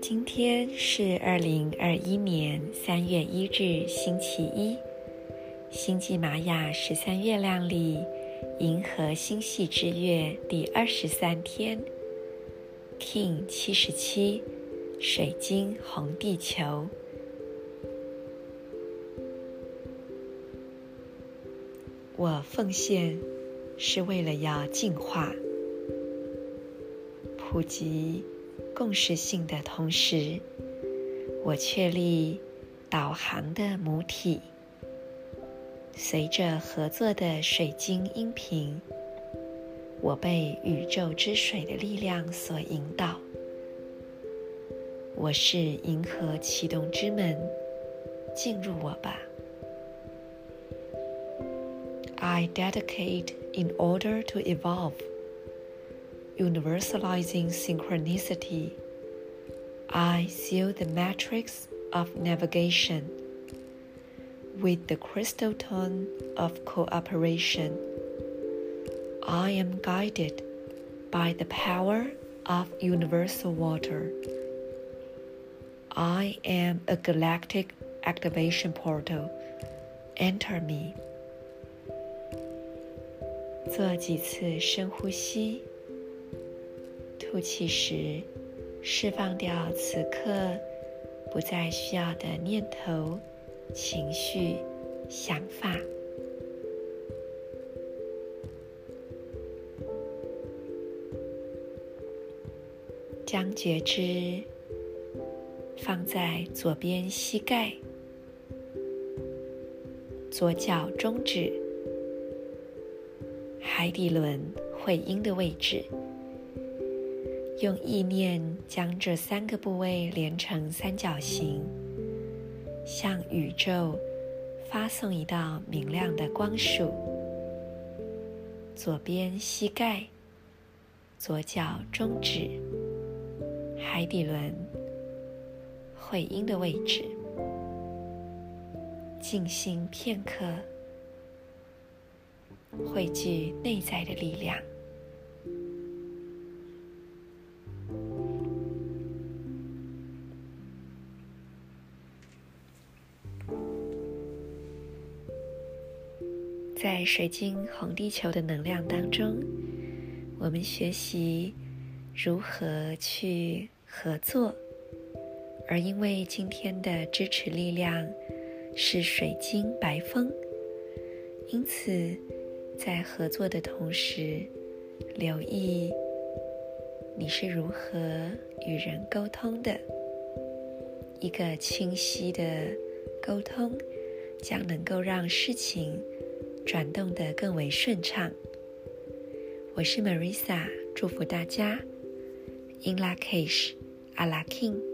今天是二零二一年三月一日，星期一，星际玛雅十三月亮历银河星系之月第二十三天，King 七十七，水晶红地球。我奉献是为了要净化、普及。共识性的同时，我确立导航的母体。随着合作的水晶音频，我被宇宙之水的力量所引导。我是银河启动之门，进入我吧。I dedicate in order to evolve. Universalizing synchronicity, I seal the matrix of navigation with the crystal tone of cooperation. I am guided by the power of universal water. I am a galactic activation portal. Enter me. 做几次深呼吸。吐气时，释放掉此刻不再需要的念头、情绪、想法，将觉知放在左边膝盖、左脚中指、海底轮会阴的位置。用意念将这三个部位连成三角形，向宇宙发送一道明亮的光束。左边膝盖、左脚中指、海底轮、会阴的位置，静心片刻，汇聚内在的力量。在水晶红地球的能量当中，我们学习如何去合作。而因为今天的支持力量是水晶白风，因此在合作的同时，留意你是如何与人沟通的。一个清晰的沟通，将能够让事情。转动得更为顺畅。我是 Marisa，祝福大家。In Lak'ech，阿拉 King。